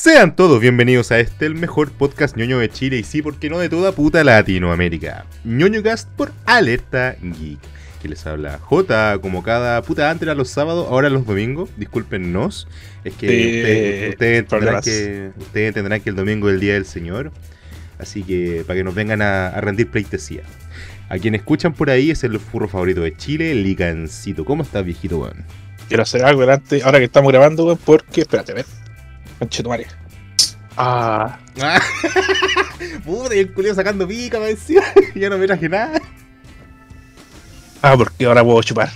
Sean todos bienvenidos a este, el mejor podcast ñoño de Chile y sí, porque no de toda puta Latinoamérica. ñoñocast por Alerta Geek. Que les habla J, como cada puta antes era los sábados, ahora los domingos. Discúlpenos. Es que ustedes, entenderán problemas. que ustedes entenderán que el domingo es el día del Señor. Así que para que nos vengan a, a rendir pleitesía. A quien escuchan por ahí es el furro favorito de Chile, Licancito. ¿Cómo estás, viejito, weón? Quiero hacer algo delante, ahora que estamos grabando, weón, porque. Espérate, a ver. Conchetumare. Ah. Puta, y el culio sacando pica, me decía. ya no me traje nada. Ah, porque ahora puedo chupar.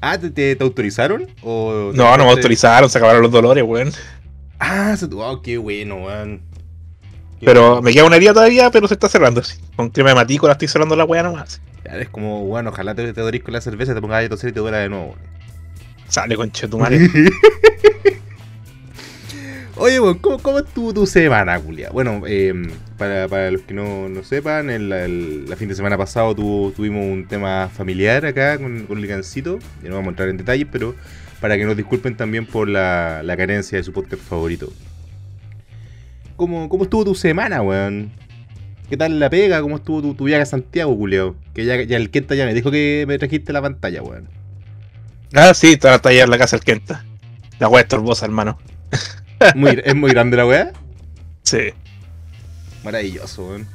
Ah, ¿te, te- te autorizaron? ¿O No, no me autorizaron, se acabaron los dolores, weón. Ah, se- oh, qué bueno, weón. Qué Pero bueno. me queda una herida todavía, pero se está cerrando. sí. Con crema de matico la estoy cerrando la weá nomás. Ya, Es como, bueno, ojalá te, te dorís con la cerveza, te pongas a toser y te duela de nuevo. weón. Sale conchetumare. Oye, weón, ¿cómo, cómo estuvo tu semana, Julia? Bueno, eh, para, para los que no, no sepan, el, la fin de semana pasado tuvimos un tema familiar acá con, con Licancito. Ya no vamos a entrar en detalles, pero para que nos disculpen también por la, la carencia de su podcast favorito. ¿Cómo, ¿Cómo estuvo tu semana, weón? ¿Qué tal la pega? ¿Cómo estuvo tu, tu viaje a Santiago, Julio? Que ya, ya el Kenta ya me dijo que me trajiste la pantalla, weón. Ah, sí, está la talla en la casa del Kenta. La weá estorbosa, hermano. Muy, ¿Es muy grande la weá? Sí. Maravilloso, weón.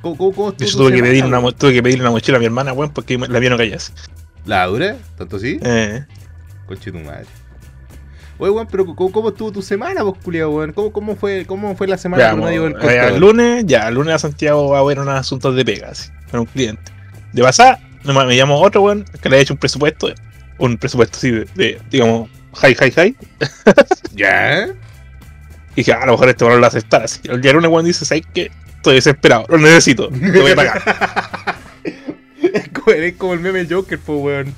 ¿Cómo, cómo, cómo Yo tu tuve que, pedir una, tuve que pedirle una mochila a mi hermana, weón, porque la mía no callas. ¿La dura? ¿Tanto así? Eh. Conche tu madre. Oye, weón, pero ¿cómo, cómo estuvo tu semana, vos, culiao, weón? ¿Cómo, cómo, fue, ¿Cómo fue la semana Ya, del mo- eh, el lunes, ya, el lunes a Santiago va a haber unos asuntos de pegas con un cliente. De pasada, me, llamó otro weón que le ha hecho un presupuesto, un presupuesto así de, de, digamos, high, high, high. ¿Ya? Y dije, "Ah, a lo mejor este weón lo aceptar. Así. El día lunes weón dice, ¿sabes qué? Estoy desesperado, lo necesito, te voy a pagar. es, como, el meme Joker, po, weón.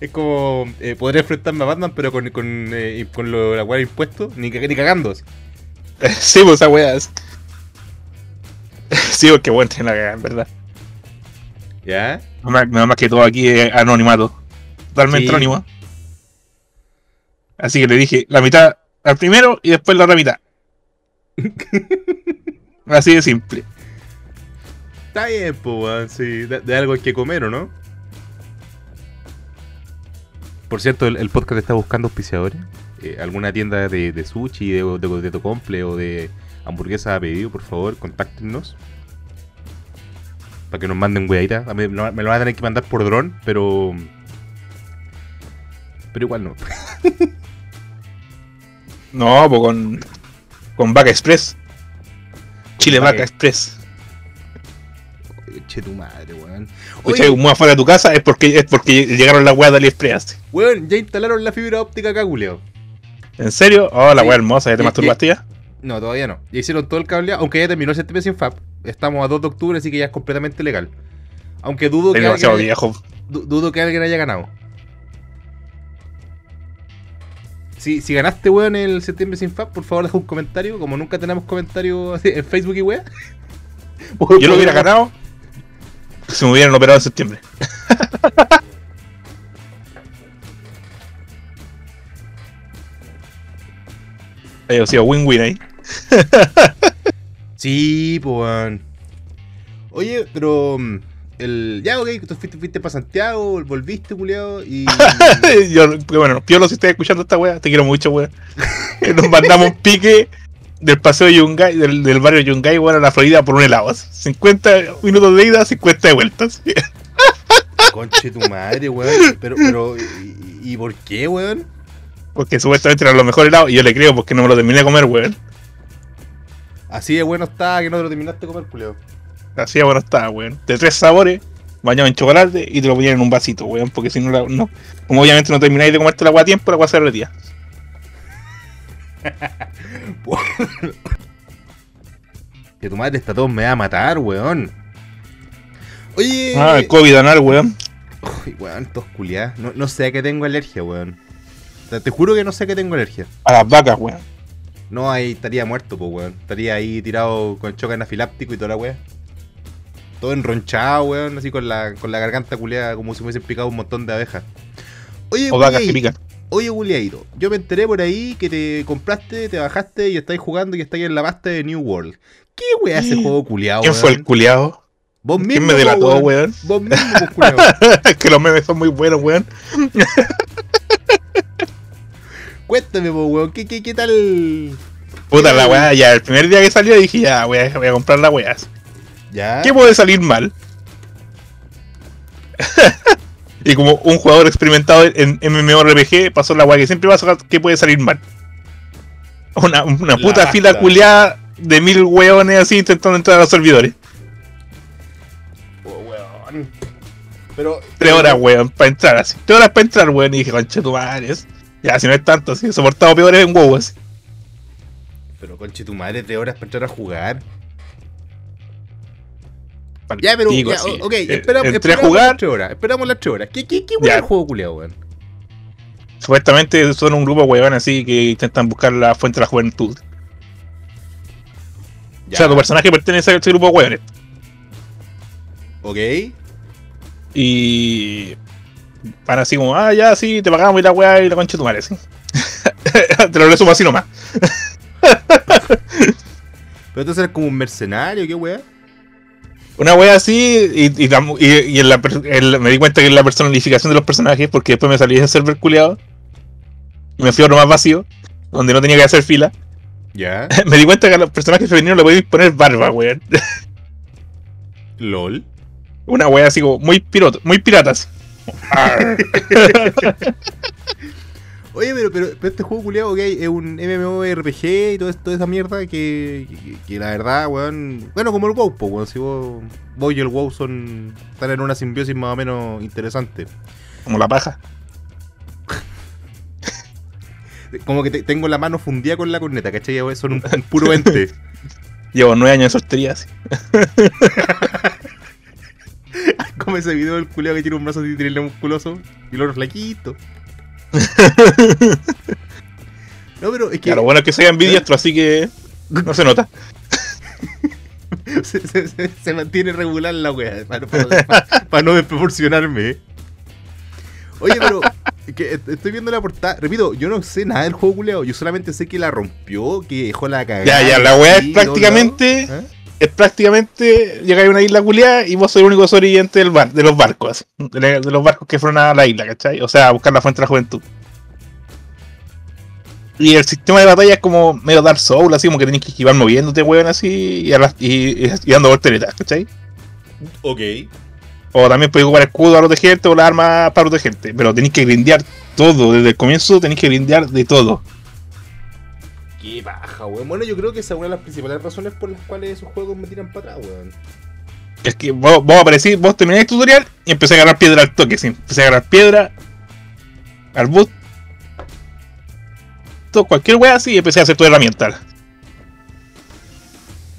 Es como, eh, podría enfrentarme a Batman, pero con, con, eh, con lo, la weá de impuestos, ni, ni cagando. sí, pues esa weá es. Sí, porque bueno, tiene la cagada, en verdad. ¿Ya? Nada más, nada más que todo aquí es anonimato. Totalmente Sí. anónimo. Así que le dije la mitad al primero y después la otra mitad. Así de simple. Está bien, po, weón, sí. De, de algo hay que comer, ¿o no? Por cierto, el, el podcast está buscando auspiciadores. Eh, alguna tienda de, de sushi, de, de, de tocomple o de hamburguesas a pedido, por favor, contáctenos. Para que nos manden weaditas. Me, lo- me lo van a tener que mandar por dron, pero. Pero igual no. No, pues con. Con Vaca Express. Chile Vaca. Vaca Express. Che tu madre, weón. Oye, un muy afuera de tu casa es porque es porque llegaron las weas de AliExpress. weón, ya instalaron la fibra óptica acá, Julio. ¿En serio? Oh, la Sí. wea hermosa, ¿ya te masturbaste ya? No, todavía no. Ya hicieron todo el cableado, aunque ya terminó el CTP sin FAP. Estamos a 2 de octubre, así que ya es completamente legal. Aunque dudo que, alguien, viejo. dudo que alguien haya ganado. Si, si ganaste, weón, el septiembre sin FAP, por favor deja un comentario. Como nunca tenemos comentarios en Facebook y weón. Yo lo hubiera ganado si me hubieran operado en septiembre. Haya sido win-win ahí. Sí, pues, weón. Oye, pero. El, ya, ok, tú fuiste, fuiste para Santiago, volviste, culiado, y. Yo, bueno, Piolo, si estás escuchando esta wea, te quiero mucho, wea. Nos mandamos un pique del paseo de Yungay, del, del barrio Yungay, weón, a la Florida por un helado. 50 minutos de ida, 50 de vueltas. Conche tu madre, weón. Pero, pero. ¿Y, y por qué, weón? Porque supuestamente era lo mejor helado y yo le creo porque no me lo terminé de comer, weón. Así de bueno está que no te lo terminaste de comer, culiado. Así de bueno estaba, weón. De tres sabores, bañado en chocolate y te lo ponían en un vasito, weón. Porque si no, la- no. Como obviamente no termináis de comerte la agua a tiempo, la agua se derretía. Que tu madre está todo me va a matar, weón. Oye. Ah, el COVID anal, weón. Uy, weón, tos culiadas. No, no sé a qué tengo alergia, weón. Sea, te juro que no sé a qué tengo alergia. A las vacas, weón. No, ahí estaría muerto, pues, weón. Estaría ahí tirado con choque anafiláptico y toda la weá. Todo enronchado, weón, así con la, con la garganta culiada, como si me hubiesen picado un montón de abejas. Oye, O vacas oye, que pican. Oye, Guliaito, yo me enteré por ahí que te compraste, te bajaste y estáis jugando y estáis en la pasta de New World. ¿Qué weá ese juego culiado? ¿Quién fue el culiado? Vos mismo. ¿Quién me delató, po, weón? Vos mismo, pues, culiao. Es que los memes son muy buenos, weón. Cuéntame, po, weón. ¿Qué, qué, qué tal? Puta la weá, ya el primer día que salió dije, ya, voy a, voy a comprar la weá. ¿Ya? ¿Qué puede salir mal? y como un jugador experimentado en MMORPG pasó la weá que siempre pasa que puede salir mal. Una, una La puta fila culiada de mil weones así intentando entrar a los servidores. Oh, weón. Pero. Tres horas, weón, para entrar así. Tres horas para entrar, weón. Y dije, conche tu madre. Ya, si no es tanto, así. He soportado peores en así. Pero conche tu madre, de horas para entrar a jugar. Ya, pero. Digo, ya, así. ok, Eh, esperamos, a jugar. las tres horas. Esperamos las tres horas. ¿Qué, qué, qué weón el juego culiado, weón? Supuestamente son un grupo weón así que intentan buscar la fuente de la juventud. O sea, tu personaje pertenece a ese grupo de weones. Ok. Y. Van así como, ah, ya, sí, te pagamos y la weá y la concha de tu madre, sí. te lo resumo así nomás. Pero entonces eres como un mercenario, ¿qué weá? Una wea así, y, y, tam- y- y en la en- me di cuenta que en la personalificación de los personajes, porque después me salí de ese server culiado, y me fui a otro más vacío, donde no tenía que hacer fila, Ya. me di cuenta que a los personajes femeninos le podéis poner barba, weón. LOL. Una wea así como muy piroto, muy piratas. Oye, pero, pero, pero este juego culiado, ok, es un MMORPG y todo esto, toda esa mierda que, que, que la verdad, weón. Bueno, como el WoW, po, weón. Si vos, vos y el WoW son. están en una simbiosis más o menos interesante. Como la paja. Como que te- tengo la mano fundida con la corneta, ¿cachai? Son un, un puro ente. Llevo nueve años de soltería así. como ese video del culiado que tiene un brazo así musculoso y el otro flaquito. No, pero es que lo bueno es que soy ambidiestro, así que no se nota. se, se- se- se mantiene regular la wea para, para- no desproporcionarme. Oye, pero que estoy viendo la portada. Repito, yo no sé nada del juego culeado. Yo solamente sé que la rompió, que dejó la cagada. Ya, ya, la wea es prácticamente-. ¿Eh? Es prácticamente llegáis a una isla culiada y vos sois el único sobreviviente del bar, de los barcos, de, los barcos que fueron a la isla, ¿cachai? O sea, a buscar la fuente de la juventud. Y el sistema de batalla es como medio Dark Souls, así como que tenés que esquivar moviéndote, weón, así, y, y, y- y dando volteretas, ¿cachai? Ok. O también podés ocupar escudo a protegerte o las armas para protegerte. Pero tenéis que grindear todo. Desde el comienzo tenéis que grindear de todo. Qué baja, weón. Bueno, yo creo que esa es una de las principales razones por las cuales esos juegos me tiran para atrás, weón. Es que vos, vos aparecís, vos termináis el tutorial y empecé a agarrar piedra al toque, sí. Empecé a agarrar piedra, arbusto, cualquier wea así y empecé a hacer tu herramienta.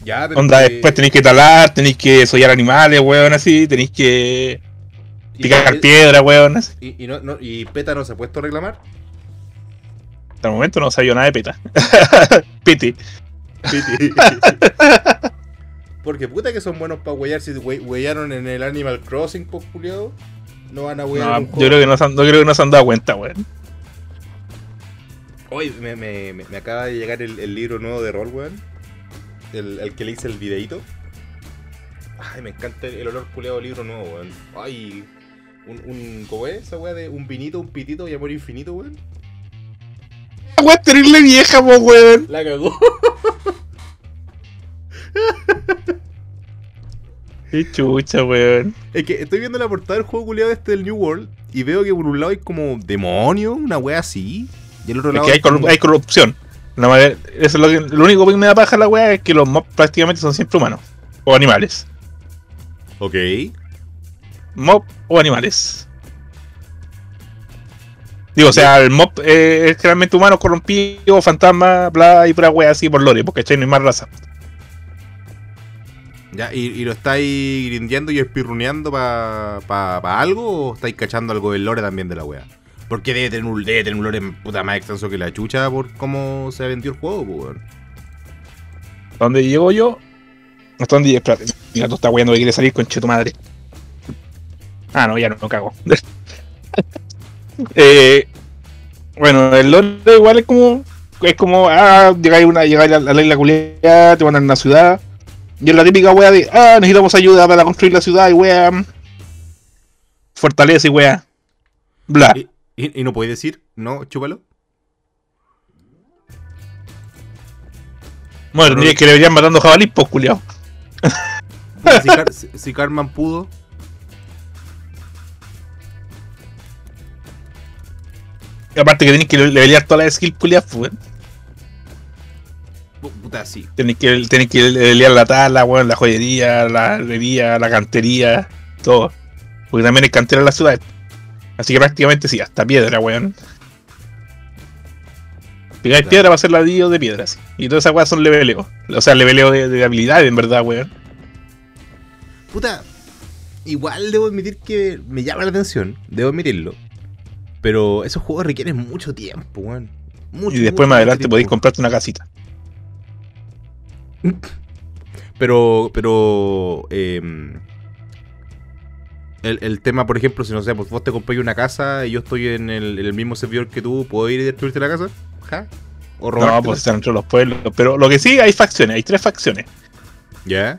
Ya, pero. Onda, que- después tenéis que talar, tenéis que sollar animales, weón, así, tenéis que picar y- piedra, weón, así. Y, y no, no- y PETA no se ha puesto a reclamar. Hasta el momento no sabía nada de peta. Piti. Porque puta que son buenos para huellar. Si hue- huellaron en el Animal Crossing, pues, culiao, No van a huellar No, yo creo que no se han, no creo que no se han dado cuenta, weón. Oye, me, me, me, acaba de llegar el, el libro nuevo de rol, weón. El, el que le hice el videito. Ay, me encanta el, el olor culeado del libro nuevo, weón. Ay, un, un ¿cómo es esa weá de un vinito, un pitito y amor infinito, weón? Es terrible vieja, po, weón. La cagó. Qué chucha, weón. Es que estoy viendo la portada del juego culeado este del New World y veo que por un lado hay como demonio, una wea así. Y el otro Es lado que hay, como- corru- hay corrupción. Madre- eso es lo, que, lo único que me da paja la wea es que los mobs prácticamente son siempre humanos. O animales. Ok. Mob o animales. Digo, o sea, el mob eh, es generalmente humano, corrompido, fantasma, bla, y pura wea así por lore, porque ¿cachai? no hay más raza. Ya, ¿y, y lo estáis grindeando y espirruneando para pa, pa algo o estáis cachando algo del lore también de la wea? Porque debe tener un, debe tener un lore puta más extenso que la chucha por cómo se vendió el juego, pues. ¿Dónde llego yo? Hasta dónde espérate. Mira, tú estás weando que quiere salir con tu madre. Ah, no, ya no, no cago. Eh, Bueno, el lore igual es como. Es como, ah, llegáis, una, llegáis a la, isla culiada, te mandan a una ciudad. Y es la típica wea de, ah, necesitamos ayuda para construir la ciudad y wea. Fortaleza y wea. Bla. ¿Y, y, y no puedes decir, no, chúpalo? Bueno, tendría que le verían matando jabalís, pues, culiao. Si, Car- si Carman pudo. Aparte que tenéis que levelear todas las skills culiadas, pues, Puta, sí. Tenéis que, tenéis que levelear la tala, weón, la joyería, la herrería, la cantería, todo. Porque también hay cantera en la ciudad. Así que prácticamente sí, hasta piedra, weón. Pegáis piedra para hacer ladrillo de piedras. Y todas esas weas son leveleo. O sea, leveleo de, de habilidades, en verdad, weón. Puta, igual debo admitir que me llama la atención, debo admitirlo. Pero esos juegos requieren mucho tiempo, weón. Mucho, Y después más adelante podéis comprarte una casita. Pero, pero, em, el, el tema, por ejemplo, si no sé, pues vos te compras una casa y yo estoy en el, en el mismo servidor que tú, ¿puedo ir y destruirte la casa? ¿Ja? ¿O No, robártela? pues están entre los pueblos. Pero lo que sí, hay facciones, hay tres facciones. ¿Ya?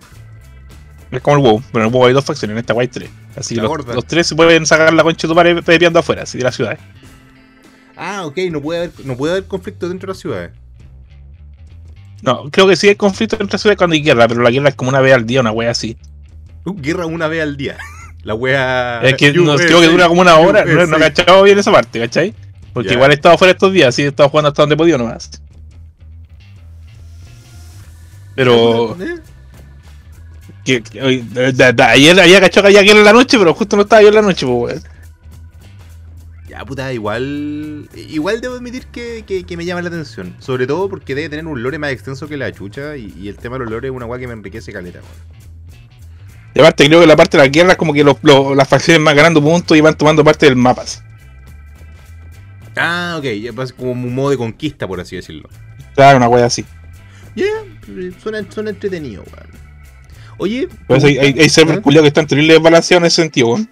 Es como el WoW, pero en el WoW hay dos facciones, en esta hay tres. Así que los, tres se pueden sacar la concha de tu madre pepeando afuera, así de la ciudad. Ah, ok, no puede haber, no puede haber conflicto dentro de las ciudades. No, creo que sí hay conflicto entre ciudades cuando hay guerra, pero la guerra es como una vez al día, una wea así. Uh, guerra una vez al día. La wea. Es que no, creo que dura como una hora, no, no cachado bien esa parte, ¿cachai? Porque igual he estado fuera estos días, así he estado jugando hasta donde he podido nomás. Pero. Que, que- ayer había cachado que había guerra en la noche, pero justo no estaba yo en la noche, pues weón. Ya, puta, igual. Igual debo admitir que, que- que me llama la atención. Sobre todo porque debe tener un lore más extenso que la chucha. Y, y el tema de los lores es una weá que me enriquece caleta, weón. Y aparte creo que la parte de la guerra es como que los, los- las facciones van ganando puntos y van tomando parte del mapa. Ah, ok, ya pasa como un modo de conquista, por así decirlo. Claro, una wea así. Ya, suena, suena entretenido, weón. Oye, Por eso hay, hay, hay ¿eh? culiados que están terrible desbalanceados en ese sentido, weón.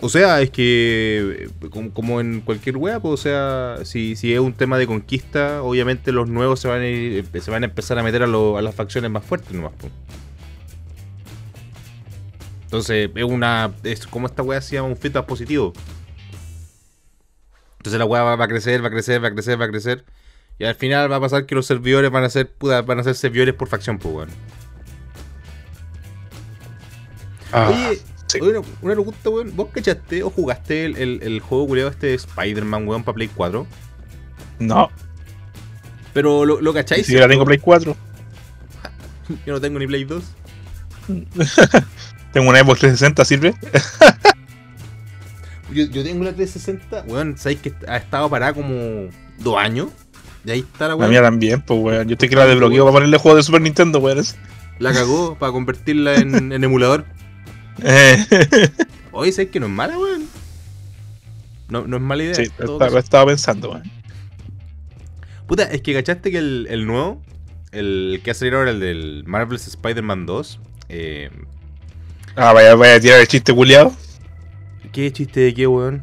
O sea, es que eh, como, como en cualquier wea, pues, o sea, si, si es un tema de conquista, obviamente los nuevos se van a, ir- se van a empezar a meter a, lo- a las facciones más fuertes nomás, pues. Entonces, es una. Es como esta wea se llama un feedback positivo. Entonces la wea va, va a crecer, va a crecer, va a crecer, va a crecer. Y al final va a pasar que los servidores van a ser, van a ser servidores por facción, pues, weón. Oye, sí. una, una pregunta, weón. ¿Vos cachaste o jugaste el, el, el juego culiado este de Spider-Man, weón, para Play 4? No, Pero lo, lo cacháis. siquiera tengo Play 4. Yo no tengo ni Play 2. Tengo una Xbox 360, ¿sirve? Yo, yo tengo la 360, weón. ¿Sabéis que ha estado parada como dos años? Y ahí está la La weón. mía también, pues weón. Yo estoy que la desbloqueo para ponerle juegos de Super Nintendo, weón. La cagó para convertirla en, en emulador. Oye, ¿sabéis que no es mala, weón? No, no es mala idea. sí, estaba, caso. estaba pensando, weón. Puta, es que cachaste que el, el nuevo, el que ha salido ahora, el del Marvel's Spider-Man 2, eh, Ah, vaya, vaya a tirar el chiste culiado. ¿qué chiste de qué, weón?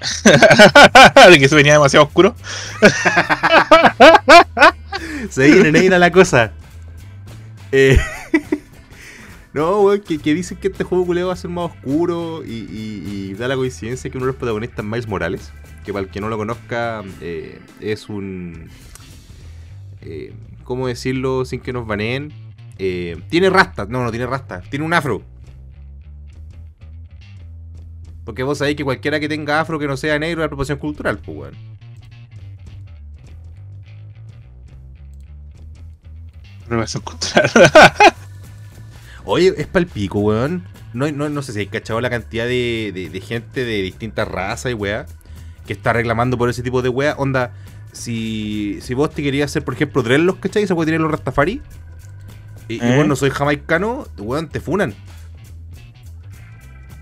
de que se venía demasiado oscuro. Se viene negra la cosa. Eh, no, weón, que, que dicen que este juego culeo va a ser más oscuro y, y- da la coincidencia que uno de los protagonistas es Miles Morales, que para el que no lo conozca eh, es un... eh, ¿Cómo decirlo sin que nos baneen? Eh, tiene rastas, no, no tiene rastas, tiene un afro. Porque vos sabéis que cualquiera que tenga afro que no sea negro es apropiación cultural, pues, weón. Revelación cultural. Oye, es palpico, weón. No, no, no sé si hay cachado la cantidad de, de- de gente de distintas razas y weá que está reclamando por ese tipo de weá. Onda, si, si vos te querías hacer, por ejemplo, dreadlocks, ¿cachai? Se puede tener los Rastafari. Y, y ¿Eh? vos no soy jamaicano, weón, te funan.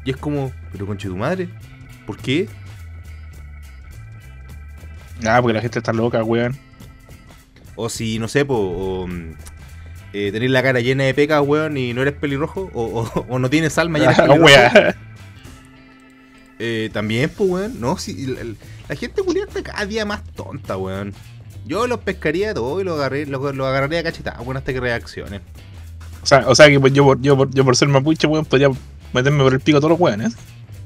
Y es como, pero conche tu madre, ¿por qué? Ah, porque la gente está loca, weón. O si, no sé, po, o, mm, eh, tenés la cara llena de pecas, weón, y no eres pelirrojo, o, o- o no tienes alma y eres pelirrojo. weón. Eh, también, pues, weón. No, si, la, la gente culiada está cada día más tonta, weón. Yo los pescaría todo y los, agarré, los, los agarraría a cachetadas, weón, hasta que reaccionen. O sea, o sea que pues, yo, por- yo, por- yo por ser mapuche, weón, podría meterme por el pico a todos los weones.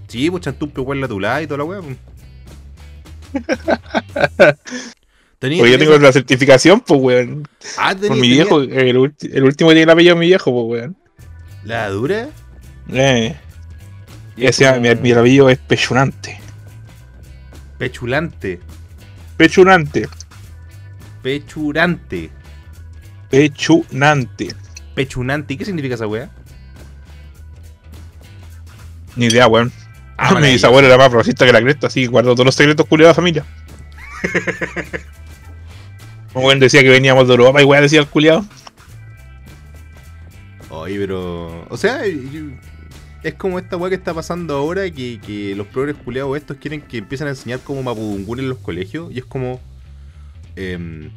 Sí, pues chantumpe, weón, la tulada y toda la weón. Tenía, Porque yo tengo la certificación, pues, weón. Ah, tenía- Por mi tenía- viejo, el, ulti- el último que tiene el apellido de mi viejo, pues, weón. ¿La dura? Eh. Y decía, como mi, mi apellido es pechunante. Pechulante. Pechunante. Pechurante. Pechunante. Pechunante. ¿Y qué significa esa weá? Ni idea, weón. Ah, mi bisabuelo era más progresista que la cresta, así guardó todos los secretos culiados de la familia. Weón decía que veníamos de Europa y weón decía el culiado. Oye, pero. O sea, es como esta weá que está pasando ahora que, que los progres culiados estos quieren que empiecen a enseñar como mapudungún en los colegios. Y es como. em,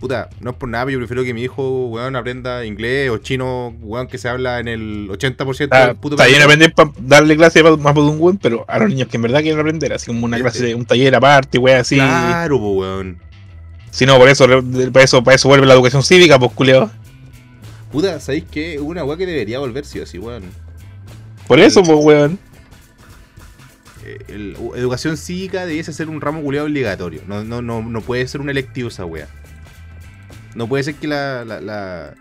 puta, no es por nada, pero yo prefiero que mi hijo, weón, aprenda inglés o chino, weón, que se habla en el 80% Está, del puto planeta. aprender para darle clase de weón, pero a los niños que en verdad quieren aprender, así como una Eh, clase eh. de un taller aparte, weón, así. Claro, weón. Si no, por eso, para eso, para eso vuelve la educación cívica, pues culiado. Puta, ¿sabéis qué? Una weá que debería volver sí o sí, weón. Por eso, pues weón. Eh, el- educación cívica debiese ser un ramo culiado obligatorio. No, no, no, no puede ser un electivo esa wea. No puede ser que la, la, la,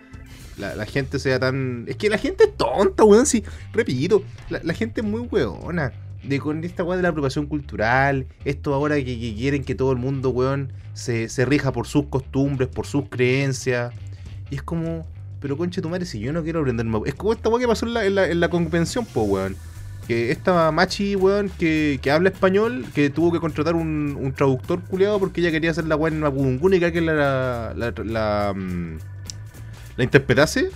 la- la gente sea tan. Es que la gente es tonta, weón. Sí, repito, la, la gente es muy weona. De con esta weá de la apropiación cultural, esto ahora que, que quieren que todo el mundo, weón, se, se rija por sus costumbres, por sus creencias. Y es como, pero conche tu madre, si yo no quiero aprender mapu- Es como esta weá que pasó en la, la, la convención, po, weón. Que esta machi, weón, que, que habla español, que tuvo que contratar un, un traductor culiado porque ella quería hacer la weá en Mapudungún y que la, la, la, mm, la interpretase.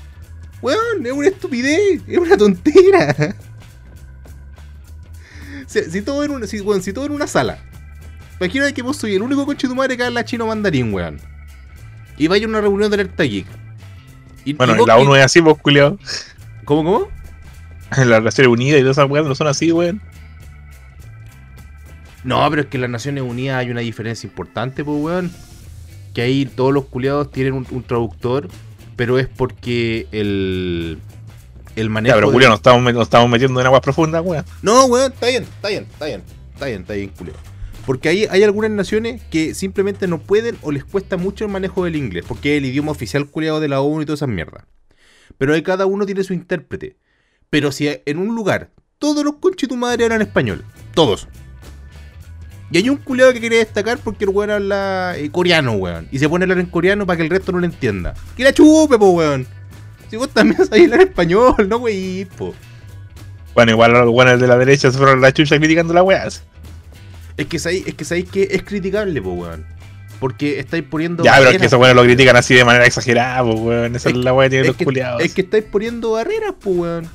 Weón, es una estupidez, es una tontera. Si, todo en una, si, weón, si todo en una sala. Imagínate que vos soy el único coche de tu madre que habla chino mandarín, weón. Y vaya a una reunión de alerta geek. Y, Bueno, y vos- la y- ONU es así, pues culiado. ¿Cómo, cómo? En las Naciones Unidas y todas esas weas no son así, weón. No, pero es que en las Naciones Unidas hay una diferencia importante, pues, weón. Que ahí todos los culiados tienen un, un traductor, pero es porque el. El manejo. Ya, pero de- culiado, nos estamos, nos estamos metiendo en aguas profundas, weón. No, weón, está bien, está bien, está bien, está bien, está bien, culiado. Porque ahí hay algunas naciones que simplemente no pueden o les cuesta mucho el manejo del inglés, porque es el idioma oficial culiado de la ONU y todas esas mierdas. Pero ahí cada uno tiene su intérprete. Pero si en un lugar todos los conches tu madre hablan español, todos. Y hay un culiado que quiere destacar porque el weón habla eh, coreano, weón. Y se pone a hablar en coreano para que el resto no lo entienda. ¡Que la chupe, po, weón! Si vos también sabés hablar español, no, wey. Bueno, igual los weones de la derecha se fueron la chucha criticando las weas. Es que sabéis, es que sabéis que es criticable, po, weón. Porque estáis poniendo. Ya, pero es que esos weones lo critican así de manera exagerada, pues weón. Esa es, Es- la wea que tienen los que, culiados. es que estáis poniendo barreras, po, weón.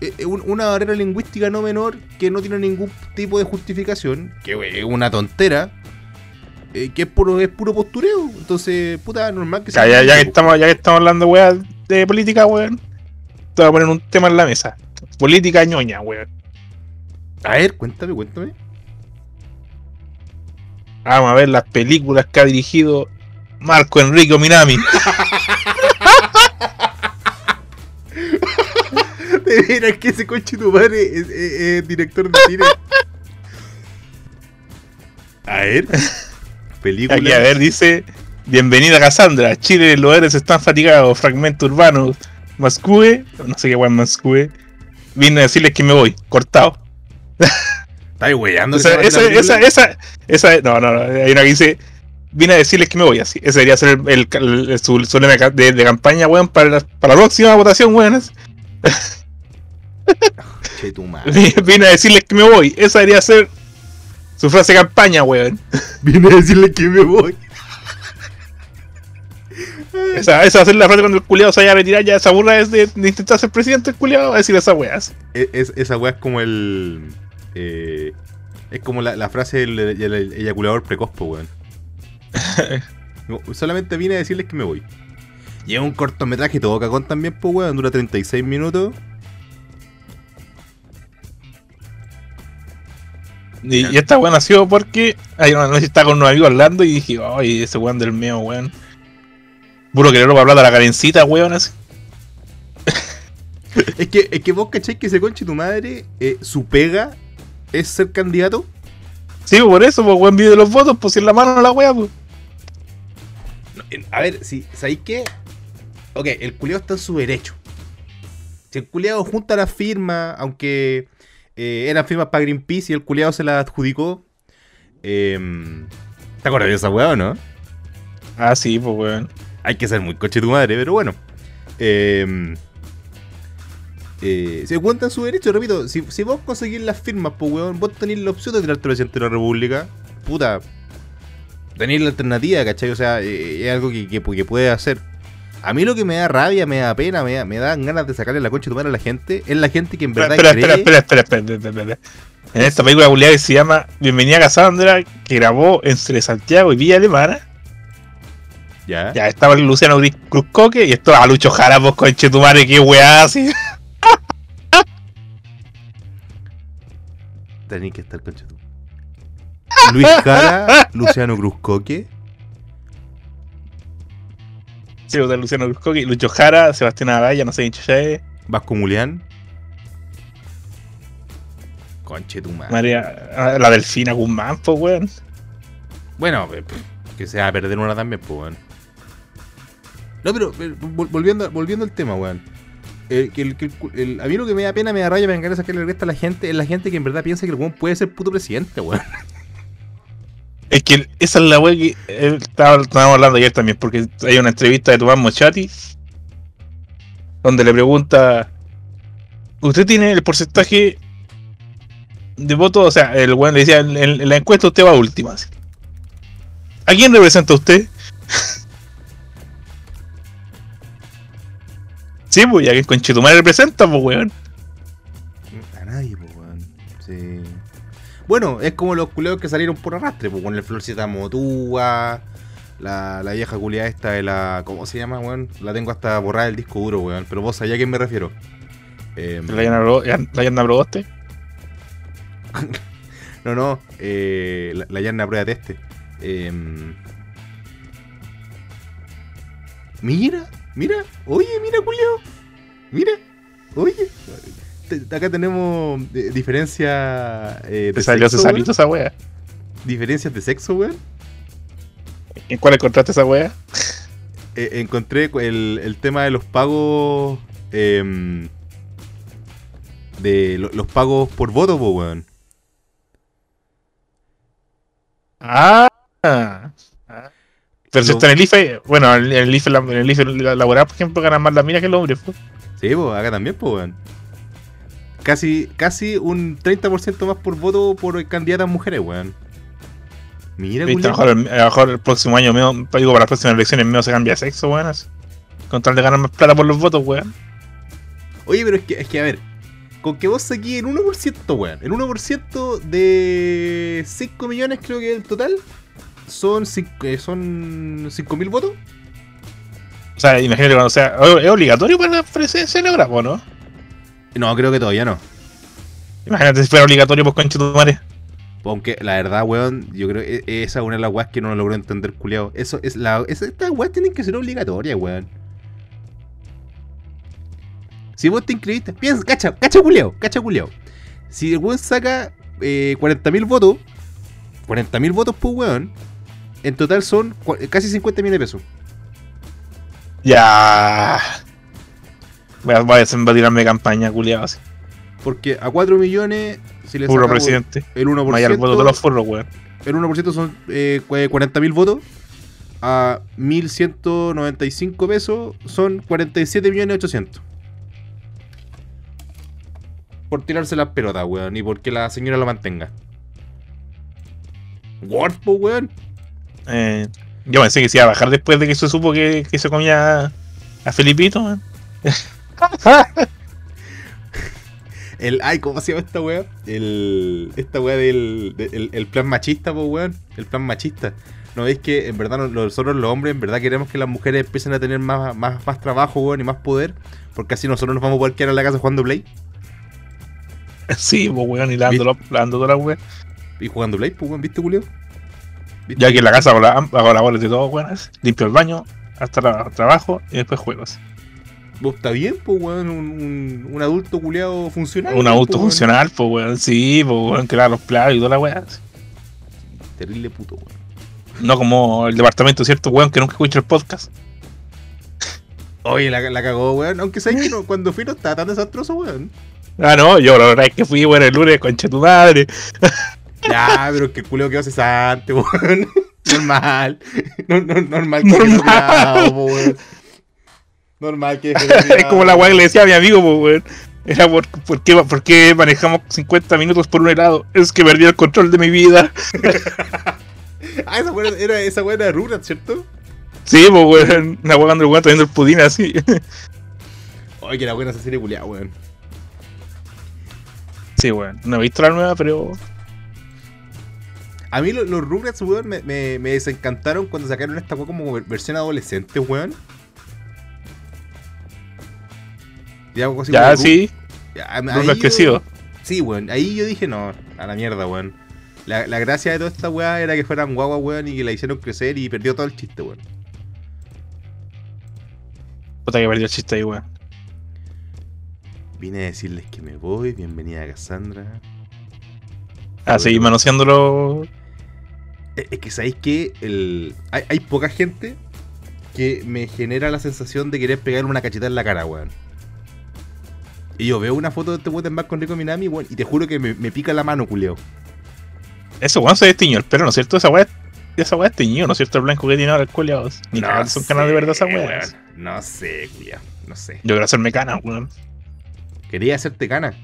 Eh, eh, un- Una barrera lingüística no menor que no tiene ningún tipo de justificación, que es una tontera, eh, que es puro, es puro postureo. Entonces, puta, normal que Ya, ya, ya que po. estamos, ya que estamos hablando weas de política, weón. Te voy a poner un tema en la mesa. Política ñoña, weón. A ver, cuéntame, cuéntame. Vamos a ver las películas que ha dirigido Marco Enrique Minami. De veras que ese coche tu madre es, es- es director de cine. A ver. Película. Aquí, a ver, dice: Bienvenida Cassandra. Chile, los héroes están fatigados. Fragmento urbano. Mascue. No sé qué weón Mascue. Vine a decirles que me voy. Cortado. Estáis weyando. Esa, esa, película? esa, esa, no, no, no, hay una que dice, vine a decirles que me voy así. Ese debería ser el, el- el- su, su lema de, de campaña, weón, para la, para la próxima votación, weón. Che, tu madre. Vine a decirles que me voy. Esa debería ser su frase de campaña, weón. Vine a decirle que me voy. Esa, esa va a ser la frase cuando el culiado se vaya a retirar, ya se aburra de, de intentar ser presidente, el culiado va a decir esas weas. Es, es- esa weá es como el. Eh, es como la, la frase del, del- del eyaculador precoz, po, weón. Solamente vine a decirles que me voy. Y es un cortometraje todo cagón también, po, weón. Dura 36 minutos. Y, y esta weón nació porque hay una noche estaba con unos amigos hablando y dije, ay, ese weón del mío, weón. Puro que le roba plata a la carencita, weón, así. Es que, es que vos cacháis que ese conche tu madre, eh, su pega es ser candidato. Sí, por eso, pues weón vive de los votos, pues si en la mano la wea, pues. No, A ver, si, ¿sabéis qué? Ok, el culiado está en su derecho. Si el culiado junta las firmas, aunque eh, eran firmas para Greenpeace y el culiado se las adjudicó. Eh, ¿Te acuerdas de esa weá o no? Ah, sí, pues weón. Hay que ser muy coche tu madre, pero bueno. Eh, eh, se cuenta en su derecho, repito. Si, si vos conseguís las firmas, pues weón, vos tenés la opción de tirarte presidente de la república. Puta. Tenéis la alternativa, ¿cachai? O sea, eh, es algo que, que, que puedes hacer. A mí lo que me da rabia, me da pena, me, da- me dan ganas de sacarle la concha de tu madre a la gente, es la gente que en verdad espera, cree... espera, espera, espera, espera, espera. En esta película culiada que se llama Bienvenida a Cassandra, que grabó entre Santiago y Villa Alemana, Ya. ya estaba Luciano Cruzcoque y estaba Lucho Jara, vos con Chetumare, qué weá, así. Tenés que estar concha tu Luis Jara, Luciano Cruzcoque. Sí, o sea, Luciano Cruzcoque, Lucho Jara, Sebastián Araya, no sé es, Vasco Mulián. Conche tu madre. María, ah, la Delfina Guzmán, pues weón. Bueno, eh, que se va a perder una también, pues, weón. No, pero vol- volviendo, volviendo al tema, weón. Eh, el- el el- a mí lo que me da pena, me da raya, me encanta sacarle el resto a la gente, es la gente que en verdad piensa que el weón puede ser puto presidente, weón. Es que esa es la weá que eh, estábamos hablando ayer también, porque hay una entrevista de Tomás Mochati donde le pregunta: ¿Usted tiene el porcentaje de votos? O sea, el weón le decía: en, la encuesta usted va última. ¿A quién representa usted? sí, pues, ya que Conchetumare representa, pues, weón. A nadie, pues, weón. Sí. Bueno, es como los culeos que salieron por arrastre, pues, con el Florcita Motúa, la, la vieja culiada esta de la. ¿Cómo se llama, weón? La tengo hasta borrada del disco duro, weón. Pero vos sabés a quién me refiero. Em, La Yana Proboste. No, no, eh, la, la prueba de este. Em, mira, mira, oye, mira, Julio. Mira, oye. Acá tenemos eh, diferencia eh, de Te salió Cesarito esa weá. Diferencias de sexo, weón. ¿En cuál encontraste esa weá? Eh, encontré el, el tema de los pagos. em, de lo- los pagos por voto, weón. Ah. Pero si está en el IFE, bueno, en el IFE, en el IFE laboral, por ejemplo, ganan más las minas que el hombre. pues. Sí, pues acá también, pues, weón. Casi, casi un 30% más por voto por candidatas mujeres, weón. Mira, Viste, a lo mejor, el- a lo mejor el próximo año, mío, digo, para las próximas elecciones, mío se cambia de sexo, weón. Con tal de ganar más plata por los votos, weón. Oye, pero es que, es que, a ver, con que vos saquís el 1%, weón. El 1% de 5 millones, creo que el total, son 5 eh, son 5.000 votos. O sea, imagínate cuando sea. ¿Es obligatorio para la presidencia de o no? No, creo que todavía no. Imagínate si fuera obligatorio, pues concha tu madre. Aunque la verdad, weón, yo creo que e- esa es una de las weas que no logró entender, culiao. Eso es la. esa- estas weas tienen que ser obligatorias, weón. Si vos te inscribiste, piensa, cacha, cacha culiao, cacha culiao. Si el weón saca eh, 40.000 votos, 40.000 votos por weón, en total son casi 50 millones de pesos. Ya. Voy a, voy a tirarme campaña, culiado, así. Porque a 4 millones, si le Puro presidente. el 1%, Vaya al voto de los weón. el 1% son eh, cua- 40.000 votos. A 1.195 pesos son 47 millones 800. Por tirarse las pelotas, weón. Y porque la señora lo mantenga. Word, weón. Eh, yo pensé que se iba a bajar después de que se supo que, que se comía a Felipito. El, ay, ¿cómo se llama esta weá? El, esta weá del de- el, el plan machista, po, weón. El plan machista. ¿No veis que en verdad no- nosotros los hombres en verdad queremos que las mujeres empiecen a tener más, más, más trabajo, weón, y más poder? Porque así nosotros nos vamos a poder quedar en la casa jugando Play. Sí, pues weón, y dando toda la weón. Y jugando Play, pues, weón, ¿viste, Julio? Yo aquí en la casa hago, la, hago labores de todo, buenas. Limpio el baño, hasta tra- trabajo y después juegos. Vos está bien, pues, weón, un, un, un adulto culeado funcional. Un weón. funcional, pues weón. Sí, pues weón, que los platos y toda la weá. Terrible puto, weón. No como el departamento, ¿cierto, weón? Que nunca escucha el podcast. Oye, la, la cagó, weón. Aunque sabes que no, cuando fui no estaba tan desastroso, weón. Ah, no, yo la verdad es que fui, weón, el lunes, concha tu madre. Ya, pero que culeo quedó cesante, weón. Normal. No, no, normal que Normal. weón. Normal que es como la weá que le decía a mi amigo, weón. Era por, por, qué, por qué manejamos 50 minutos por un helado. Es que perdí el control de mi vida. Ah, esa weón era esa weón era Rugrats, ¿cierto? Sí, pues weón. Una weá cuando el weón está viendo el pudín así. Oye, que era buena esa serie culiada, weón. Sí, weón. No he visto la nueva, pero. A mí lo- los Rugrats, weón, me, me, me desencantaron cuando sacaron esta weón como ver- versión adolescente, weón. Y algo así ya, como sí. Ya, ahí yo-. Sí, weón. Ahí yo dije, no, a la mierda, weón. La, la gracia de toda esta weá era que fueran guagua, weón, y que la hicieron crecer y perdió todo el chiste, weón. Puta que perdió el chiste ahí, weón. Vine a decirles que me voy, bienvenida Cassandra. Ah, seguir manoseándolo. Es es que sabéis que el... hay, hay poca gente que me genera la sensación de querer pegarle una cacheta en la cara, weón. Y yo veo una foto de este weón en con Rico Minami, weón, y te juro que me, me pica la mano, culeo. Eso, weón, se destiñó el pelo, ¿no es cierto? Esa weá, esa weá es teñido, ¿no es cierto? El blanco que tiene ahora el culiao. Ni cagando son canas de verdad esa weá. weón. No sé, culeo. No sé. Yo quiero hacerme canas, weón. Quería hacerte cana.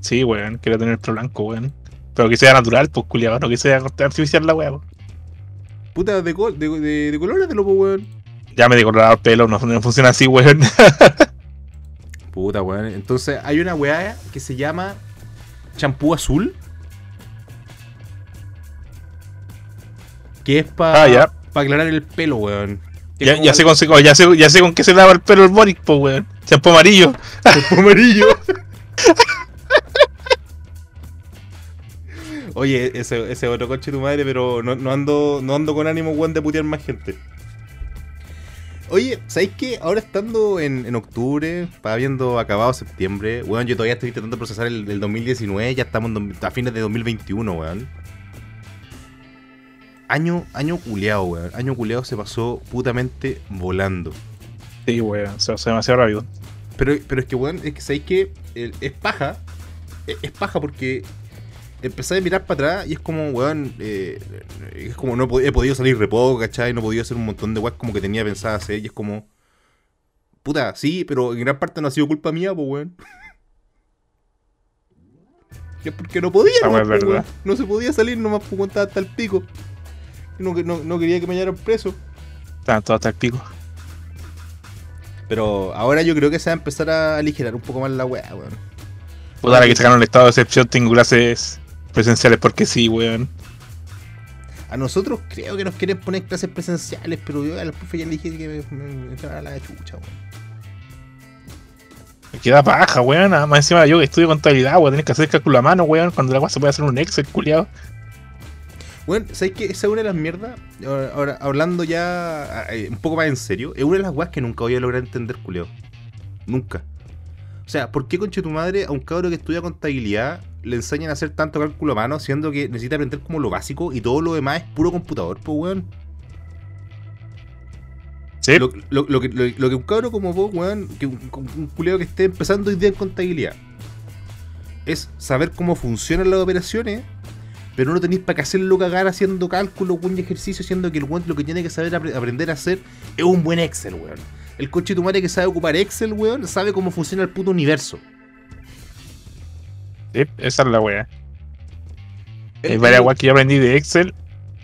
Sí, weón, quiero tener el pelo blanco, weón. Pero que sea natural, pues culiao, no que sea artificial la weá. Puta, de, col- de, de, de colores de loco, weón. Ya me decolorado el pelo, no, no funciona así, weón. Puta, weón. Entonces, hay una weá que se llama champú azul. Que es para Ah, ya. aclarar el pelo, weón. Ya, ya, sé con, ya, sé, ya sé con qué se lava el pelo el Boric, pues, weón. Champú amarillo. como amarillo. Oye, ese, ese otro coche tu madre, pero no, no ando no ando con ánimo, weón, de putear más gente. Oye, ¿sabéis qué? Ahora estando en, en octubre, para habiendo acabado septiembre, weón, yo todavía estoy intentando procesar el, el 2019, ya estamos en a fines de 2021, weón. Año, año culeado, weón. Año culeado se pasó putamente volando. Sí, weón, se hace demasiado rápido. Pero, pero es que, weón, es que sabéis que el- es paja. Es, es paja porque empecé a mirar para atrás y es como, weón, eh, es como no he, pod- he podido salir re poco, ¿cachai? No he podido hacer un montón de weas como que tenía pensada hacer y es como, puta, sí, pero en gran parte no ha sido culpa mía, pues, weón. Es porque no podía, es verdad. weón. No se podía salir nomás por estaba hasta el pico. No, no, no quería que me hallaran preso. Todos hasta el pico. Pero ahora yo creo que se va a empezar a aligerar un poco más la wea, weón. Puta, ahora que sacaron el estado de excepción, tengo clases presenciales porque sí, weón. A nosotros creo que nos quieren poner clases presenciales, pero yo a los profes ya le dije que me, me, me la chucha, weón. Me queda paja, weón. Nada más encima yo que estudio contabilidad, weón. Tenés que hacer cálculo a mano, weón. Cuando la weá se puede hacer un Excel, culiado. Bueno, ¿sabes qué? Esa es una de las mierdas. Ahora, ahora, hablando ya eh, un poco más en serio, es una de las weas que nunca voy a lograr entender, culeo. Nunca. O sea, ¿por qué conche tu madre a un cabro que estudia contabilidad le enseñan a hacer tanto cálculo a mano, siendo que necesita aprender como lo básico y todo lo demás es puro computador, pues weón? Sí. Lo, lo- lo que, lo, lo que un cabro como vos, weón, que un, un culeo que esté empezando hoy día en contabilidad, es saber cómo funcionan las operaciones, pero no tenéis para qué hacerlo cagar haciendo cálculos, weón, y ejercicio, siendo que el weón lo que tiene que saber apre- aprender a hacer es un buen Excel, weón. El coche tu madre que sabe ocupar Excel, weón, sabe cómo funciona el puto universo. Sí, esa es la weá. El- Hay varias weas que yo aprendí de Excel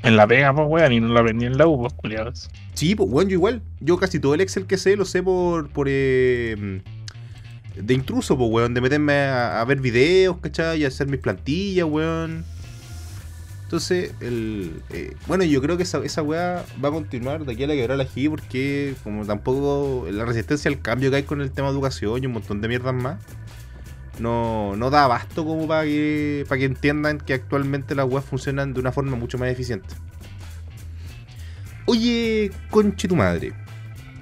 en la pega, pues, weón. Y no la aprendí en la U, pues, culiados. Sí, pues, weón, yo igual. Yo casi todo el Excel que sé lo sé por. por eh, de intruso, pues, weón. De meterme a, a ver videos, ¿cachai? Y hacer mis plantillas, weón. Entonces, el. eh, bueno, yo creo que esa, esa weá va a continuar de aquí a la quebrada la G porque, como tampoco. La resistencia al cambio que hay con el tema de educación y un montón de mierdas más. No, no da abasto como para que, para que entiendan que actualmente las webs funcionan de una forma mucho más eficiente. Oye, conche tu madre.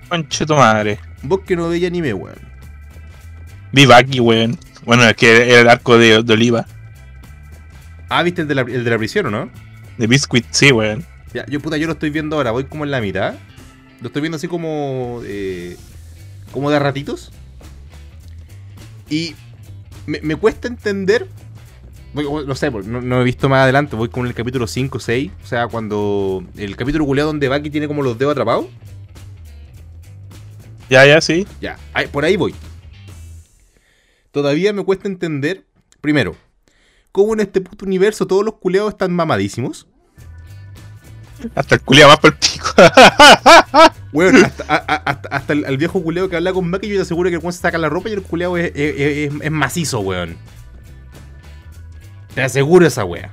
Conche tu madre. Vos que no veis anime, weón. Vi Baki, weón. Bueno, es que era el arco de, de Oliva. Ah, ¿viste el de, la, el de la prisión o no? De Biscuit, sí, weón. Ya, yo puta, yo lo estoy viendo ahora, voy como en la mitad. Lo estoy viendo así como. eh, como de ratitos. Y me, me cuesta entender. voy- No sé, porque no, no he visto más adelante, voy con el capítulo 5 o 6. O sea, cuando. El capítulo culeado donde Baki tiene como los dedos atrapados. Ya, ya, sí. Ya, ahí- por ahí voy. Todavía me cuesta entender, primero, cómo en este puto universo todos los culeados están mamadísimos. Hasta el culiao más por el pico. Weón, hasta, a- a- hasta, hasta el, el viejo culeo que habla con Maki, yo te aseguro que el weón se saca la ropa y el culeo es, es- es- es macizo, weón. Te aseguro esa wea.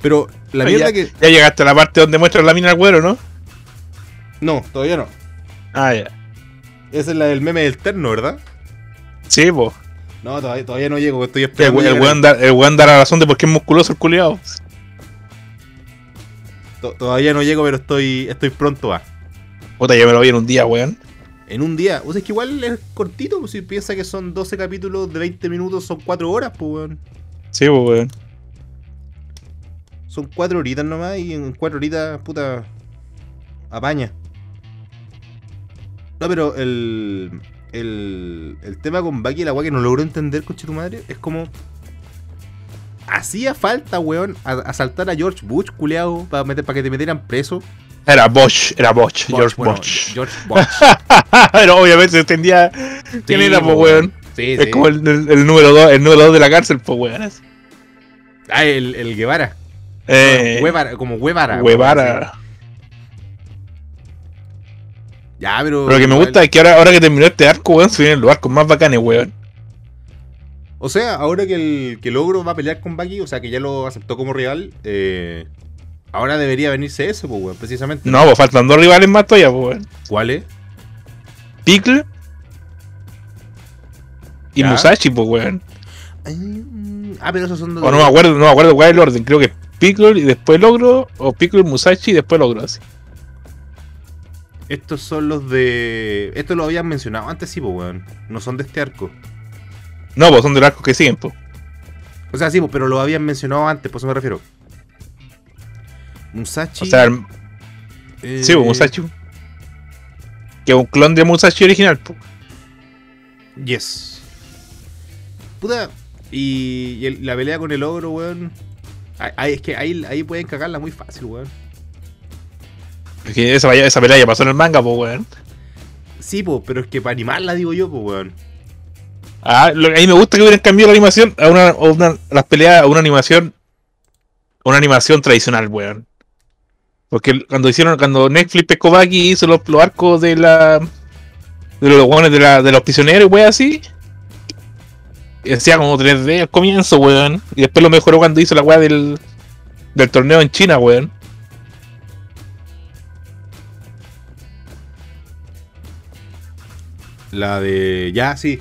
Pero la ya, mierda que. ya llegaste a la parte donde muestra la mina al güero, ¿no? No, todavía no. Ah, ya. Esa es la del meme del terno, ¿verdad? Sí, po. No, todavía, todavía no llego, estoy esperando. el weón da, da la razón de por qué es musculoso el culiao. Todavía no llego, pero estoy, estoy pronto a. Puta, ya me lo vi en un día, weón. En un día. O sea, es que igual es cortito, pues si piensa que son 12 capítulos de 20 minutos, son 4 horas, pues weón. Sí, po, weón. Son 4 horitas nomás y en 4 horitas, puta. Apaña. No, pero el. El, el tema con Baki, la weá que no logro entender, coche tu madre, es como. Hacía falta, weón, asaltar a George Bush, culeado, para meter, para que te metieran preso. Era Bosch, era Bosch, George bueno, Bosch. George Bush. Pero obviamente se entendía quién Sí, era, po, weón. Sí, Es sí. como el, el- el número 2 el número dos de la cárcel, po, weón. Ah, el, el Guevara. Eh, Huevara, como Huevara. weón, Huevara. sí. Ya, pero. Pero lo que me gusta es que ahora, ahora que terminó este arco, weón, se vienen los arcos más bacanes, weón. O sea, ahora que el, que el ogro va a pelear con Baki, o sea, que ya lo aceptó como rival, eh, ahora debería venirse ese, pues, weón, precisamente. No, pues faltan dos rivales más todavía, po, weón. ¿Cuál es? Pickle y Ya. Musashi, pues, weón. Ah, pero esos son dos. O no me acuerdo, no me acuerdo cuál es el orden. Creo que es Pickle y después Logro, o Pickle, Musashi y después Logro, así. Estos son los de. Estos lo habían mencionado antes, sí, pues, weón. No son de este arco. No, pues son del arco que siguen, pues. O sea, sí, pues, pero lo habían mencionado antes, por eso me refiero. Musashi. O sea, eh, sí, pues Musashi. Que es un clon de Musashi original, pues. Yes. Puta. Y, y el- la pelea con el ogro, weón. Ahí- es que ahí, ahí pueden cagarla muy fácil, weón. Es que esa, esa pelea ya pasó en el manga, pues, weón. Sí, po, pero es que para animarla, digo yo, pues, weón. Ah, a mí me gusta que hubieran cambiado la animación a una, una- las peleas a una animación una animación tradicional, weón. Porque cuando hicieron, cuando Netflix pescó Baki hizo los, los arcos de la de los weones de, la, de los prisioneros, weón, así. Hacía como 3D al comienzo, weón. Y después lo mejoró cuando hizo la weá del, del torneo en China, weón. La de. Ya, sí.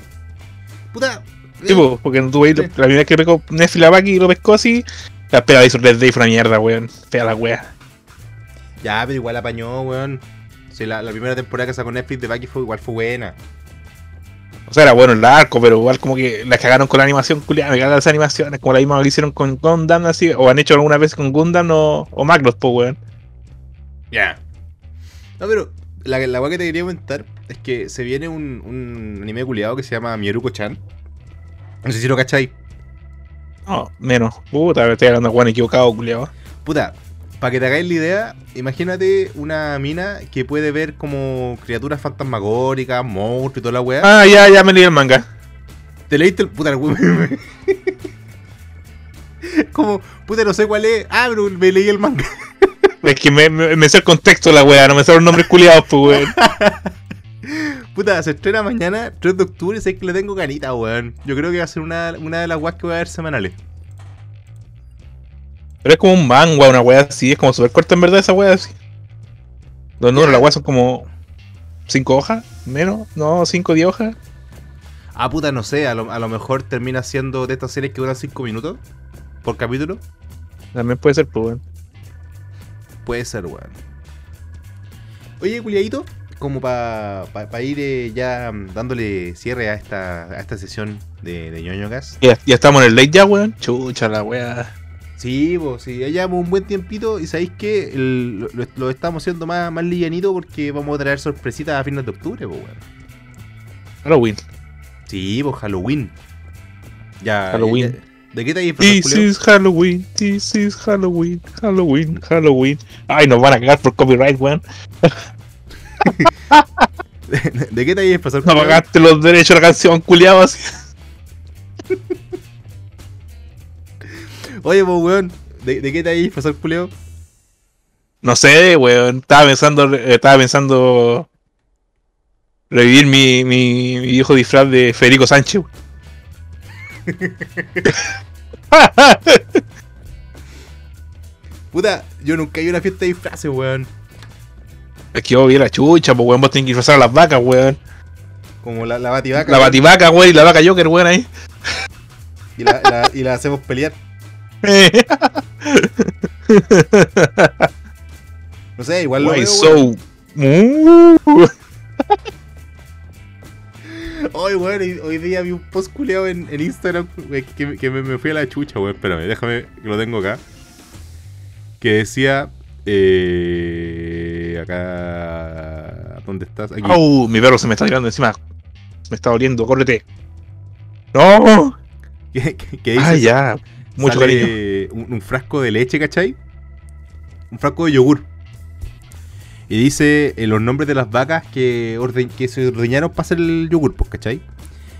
Puta. Sí, eh, po, porque tú veis, Sí. la primera vez que pescó Netflix a Baki y lo pescó así, la pega hizo 3D y fue una mierda, weón. Fea la weá. Ya, pero igual apañó, weón. Sí, la, la primera temporada que sacó Netflix de Baki fue igual fue buena. O sea, era bueno el arco, pero igual como que la cagaron con la animación, culiada, me cagan las animaciones, como la misma que hicieron con Gundam, así, o han hecho alguna vez con Gundam o, o Macross, pues, weón. Ya. No, pero la, la weá que te quería comentar es que se viene un, un anime culiado que se llama Mieruko-chan. No sé si lo cacháis. No, menos. Puta, me estoy hablando de Juan equivocado, culiado. Puta, para que te hagáis la idea, imagínate una mina que puede ver como criaturas fantasmagóricas, monstruos y toda la weá. Ah, ya, ya me leí el manga. Te leíste el. Puta, el como, puta, no sé cuál es. Ah, pero me leí el manga. Es que me, me, me sé el contexto de la weá, no me sé los nombres culiados, pues, weón. Puta, se estrena mañana, 3 de octubre, sé que le tengo ganita, weón. Yo creo que va a ser una, una de las weas que voy a ver semanales. Pero es como un manga, una weá así, es como súper corta en verdad esa weá así. Los números de la weá son como 5 hojas, menos, no, 5 o 10 hojas. Ah, puta, no sé, a lo, a lo mejor termina siendo de estas series que duran 5 minutos por capítulo. También puede ser, pues, weón. Puede ser, weón. Oye, culiadito, como para ir eh, ya mm, dándole cierre a esta, a esta sesión de, de ñoño gas. Ya, ya estamos en el late ya, weón. Chucha la weá. Sí, pues sí, ya llevamos un buen tiempito y sabéis que lo, lo estamos haciendo más, más livianito porque vamos a traer sorpresitas a fines de octubre, pues weón. Halloween. Sí, pues Halloween. Ya. Halloween. ya- ¿De qué te disfrazado, This culeo? is Halloween, this is Halloween, Halloween, Halloween. Ay, nos van a cagar por copyright, weón. ¿De qué te hay disfrazado, No culeo? pagaste los derechos a la canción, culiado así. Oye, pues weón, ¿de, de qué te hay disfrazado, culeo? No sé, weón. Estaba pensando, estaba pensando revivir mi, mi, mi viejo disfraz de Federico Sánchez. Puta, yo nunca he ido a una fiesta de disfraces, weón. Es que yo vi la chucha, pues weón, vos tenés que disfrazar a las vacas, weón. Como la, la bativaca. La weón, bativaca, weón, y la vaca Joker, weón, ahí. Y la, la- y la hacemos pelear. No sé, igual lo Why veo, so... Hoy, weón, hoy, día vi un post culeado en, en Instagram weón, que, me- que me, me fui a la chucha, weón. Espérame, déjame que lo tengo acá. Que decía. Eh, acá. ¿Dónde estás? Aquí. Au, mi perro se me está tirando encima. Me está doliendo, córrete. ¡No! Que- que dice. Ah, ya. Mucho sale cariño. Un, un frasco de leche, ¿cachai? Un frasco de yogur. Y dice eh, los nombres de las vacas que, orde- que se ordeñaron para hacer el yogur, pues, ¿cachai?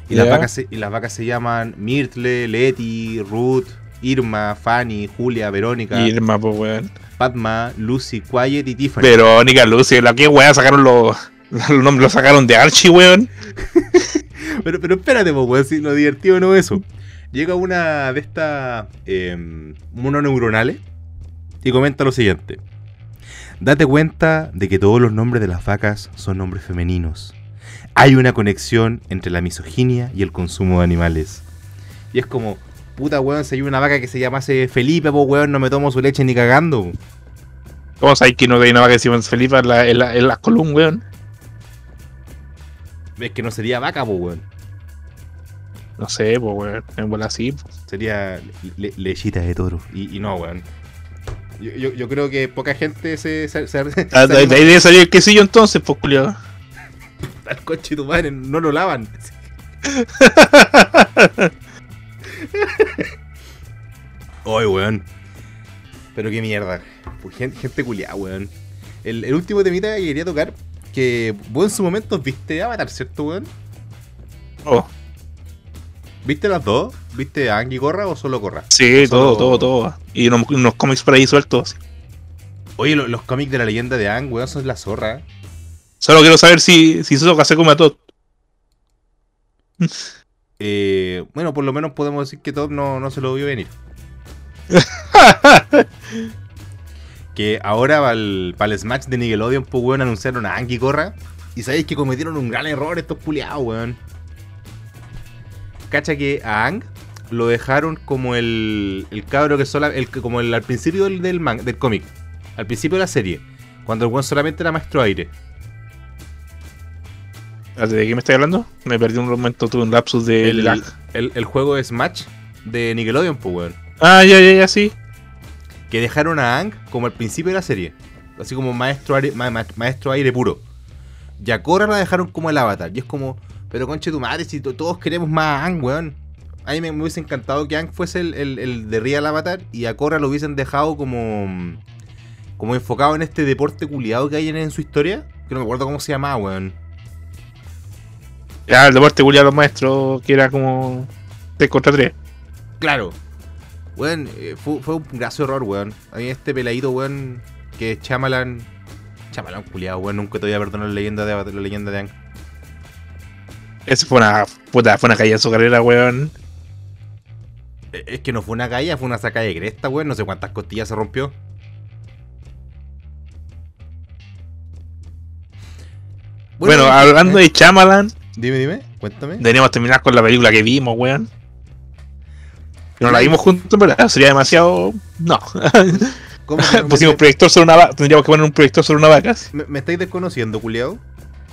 Y, las vacas se, y las vacas se llaman Myrtle, Leti, Ruth, Irma, Fanny, Julia, Verónica, Irma, pues weón. Padma, Lucy, Quiet y Tiffany. Verónica, Lucy, la que weón sacaron los. Los nombres los sacaron de Archie, weón. Pero, pero espérate, pues, weón, si lo divertido no es eso. Llega una de estas eh, mononeuronales y comenta lo siguiente. Date cuenta de que todos los nombres de las vacas son nombres femeninos. Hay una conexión entre la misoginia y el consumo de animales. Y es como, puta weón, si hay una vaca que se llamase Felipe, pues weón, no me tomo su leche ni cagando. ¿Cómo sabéis que no hay una vaca que se llama Felipe en la, en la, en la columna, weón? Es que no sería vaca, pues weón. No sé, pues weón. En bola así. Sería le- lechita de toro. Y, y no, weón. Yo, yo, yo creo que poca gente se, se, se, Ah, se De ahí debe salir el quesillo entonces, pues culiado. al coche tu madre, no lo lavan. Ay, weón. Pero qué mierda. Pues gente, gente culiada, weón. El, el último temita que quería tocar, que vos en su momento viste Avatar, ¿cierto, weón? Oh, ¿Viste las dos? ¿Viste a Angie Corra o solo Corra? sí, Solo- todo, todo, todo. Y unos, unos cómics por ahí sueltos. Oye, lo- los cómics de la leyenda de Ang, weón, son la zorra. Solo quiero saber si, si come a todo. Eh, bueno, por lo menos podemos decir que Top no, no se lo vio venir. Que ahora para el, para el Smash de Nickelodeon, pues, weón, anunciaron a Angie Corra. Y sabéis que cometieron un gran error estos puliados, weón. Cacha que a Ang lo dejaron como el, el cabro que sola, el, que- como el, al principio del, del, man- del cómic. Al principio de la serie. Cuando el weón solamente era maestro aire. ¿De qué me estás hablando? Me perdí un momento, tuve un lapsus de El, lag. el, el juego de Smash de Nickelodeon, pues, weón. Ah, ya, ya, ya, sí. que dejaron a Ang como al principio de la serie. Así como maestro aire, ma- ma- maestro aire puro. Y a Korra la dejaron como el avatar. Y es como, pero conche tu madre, si to- todos queremos más a Ang, weón. A mí me, me hubiese encantado que Ang fuese el, el, el de Real Avatar y a Korra lo hubiesen dejado como. como enfocado en este deporte culiado que hay en, en su historia. Que no me acuerdo cómo se llamaba, weón. Ya, el deporte culiado los maestros, que era como 3 contra 3. Claro. Weón, eh, fue, fue un graso error, weón. A mí este peladito, weón, que es Chamalan. Chamalan culiado, weón. Nunca te voy a perdonar la leyenda de la leyenda de Ang. Esa fue una puta, fue una caída en su carrera, weón. Eh, Es que no fue una caída, fue una saca de cresta, weón. No sé cuántas costillas se rompió. Bueno, ¿eh? hablando de Chamalan, Dime, dime. Cuéntame. Deberíamos terminar con la película que vimos, weón. No la vimos juntos, pero sería demasiado. No. ¿Cómo que no Pusimos proyector sobre una vaca. Tendríamos que poner un proyector sobre una vaca. me, me estáis desconociendo, culiao?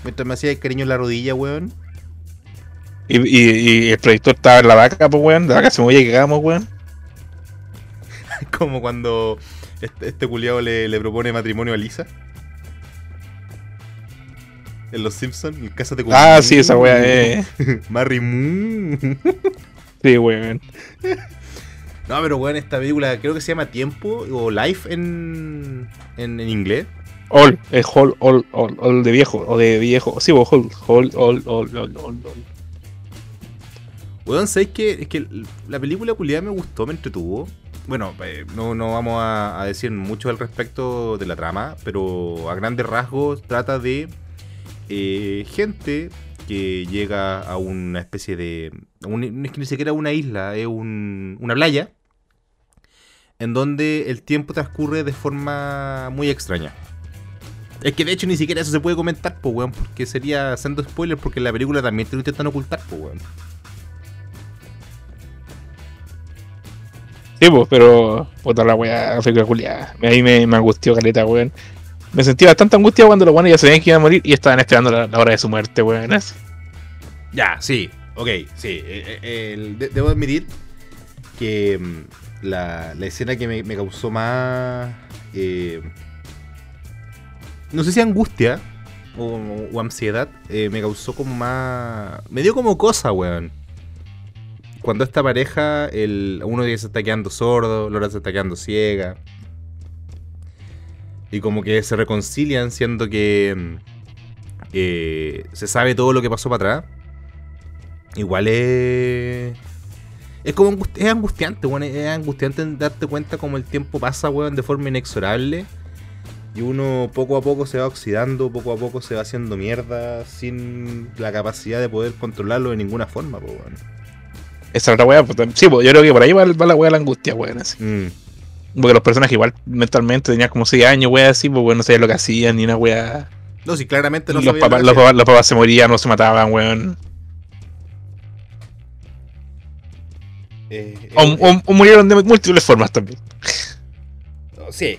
Mientras me hacía el cariño en la rodilla, weón. Y, y, y el proyector estaba en la vaca, pues, weón. La vaca se movía y cagamos, weón. Como cuando este, este culiao le, le propone matrimonio a Lisa. En Los Simpsons, en casa de Ah, sí, esa weá, eh. Marry Moo. Sí, weón. No, pero weón, esta película creo que se llama Tiempo o Life en, en, en inglés. All, es all, all, all, all de viejo, o de viejo. Sí, vos, all, all, all, all, all, all. Weón, ¿sabes qué? Es que la película culiada me gustó, me entretuvo. Bueno, eh, no, no vamos a, a decir mucho al respecto de la trama, pero a grandes rasgos trata de eh, gente que llega a una especie de... un- es que ni siquiera una isla, es un- una playa, en donde el tiempo transcurre de forma muy extraña. Es que de hecho ni siquiera eso se puede comentar, pues, weón, porque sería haciendo spoilers, porque la película también te lo intentan ocultar, pues, weón. Sí, pues, pero. Puta la weá, película culiada. Ahí me, me angustió caleta, weón. Me sentí bastante angustiado cuando los buenos ya sabían que iban a morir y estaban esperando la, hora de su muerte, weón. Ya, sí, ok, sí. eh, eh, debo admitir que mm, la, la escena que me, causó más... eh, no sé si angustia o, ansiedad, me causó como más... Me dio como cosa, weón. Cuando esta pareja, el, uno se está quedando sordo, la otra se está quedando ciega. Y como que se reconcilian siendo que... mm, eh, se sabe todo lo que pasó para atrás. Igual es. Es como angust- es angustiante, weón. Es angustiante darte cuenta como el tiempo pasa, weón, de forma inexorable. Y uno poco a poco se va oxidando, poco a poco se va haciendo mierda, sin la capacidad de poder controlarlo de ninguna forma, po, weón. Esa otra weá, pues, sí, pues yo creo que por ahí va, va la weá la angustia, weón. Así. Mm. Porque los personajes igual mentalmente tenían como 6 años, weá, así, pues weón, no sabían lo que hacían, ni una weá. No, si claramente no los, sabía papás, lo los, papás, los papás se morían, no se mataban, weón. Eh, O, eh, o- o murieron de múltiples formas también. No, Sí.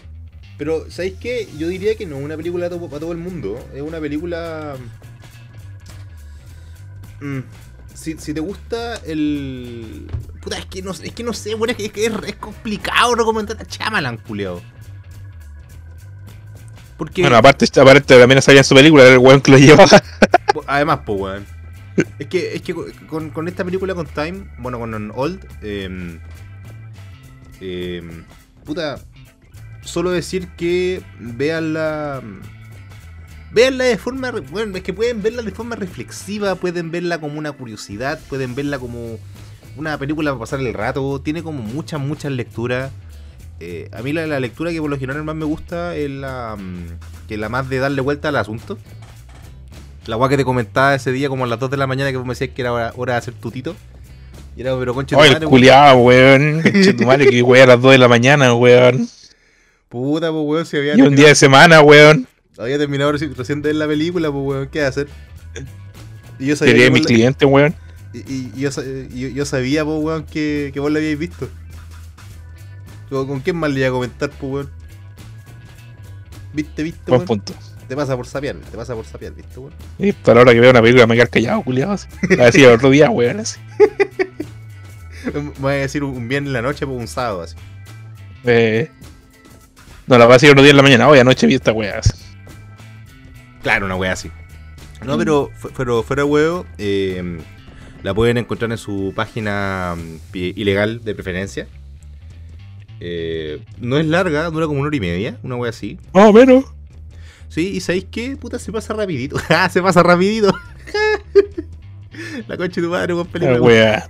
Pero, ¿sabéis qué? Yo diría que no es una película para todo el mundo. Es una película. Mm, Si, si te gusta el. Puta, es que no, es que no sé, bueno, es que, es, que es, es complicado recomendar a Chamalan, culiao. Porque. Bueno, aparte, aparte también salía en su película, era el weón que lo llevaba. Po- Además, pues, weón. Es que, es que con, con esta película, con Time, bueno, con Old, eh, eh, puta, solo decir que veanla. Veanla de forma. Bueno, es que pueden verla de forma reflexiva, pueden verla como una curiosidad, pueden verla como una película para pasar el rato. Tiene como muchas, muchas lecturas. Eh, a mí la, la lectura que por lo general más me gusta es la. mm, que la más de darle vuelta al asunto. La guay que te comentaba ese día como a las 2 de la mañana que vos me decías que era hora, hora de hacer tutito. Y era, pero concha el culiado, weón. Tu madre, que weón a las 2 de la mañana, weón. Puta, pues weón, si había Y un día de semana, weón. había terminado reci- recién de ver la película, pues weón, ¿qué hacer? Y yo sabía, Sería mi la- cliente, weón. Y, y- y yo, yo- yo sabía, pues weón, que, que vos la habíais visto. ¿Con, quién más le iba a comentar, pues weón? ¿Viste, viste, Buen weón? punto. Te pasa por sapiar, te pasa por sapiar, ¿viste, weón? Y para la hora que veo una película me quedar callado, culiado. La decía el otro día, weón. Así. Me voy a decir un, viernes en la noche, pues un sábado, así. Eh, no, la va a decir otro día en la mañana. Hoy anoche vi esta weá. así. Claro, una wea así. No, pero, pero fuera huevo, eh, la pueden encontrar en su página mm, ilegal de preferencia. Eh, no es larga, dura como una hora y media, una wea así. Más o menos. Sí, y ¿sabéis qué? Puta, se pasa rapidito. ¡Ah, se pasa rapidito! la concha de tu madre, La película. weá.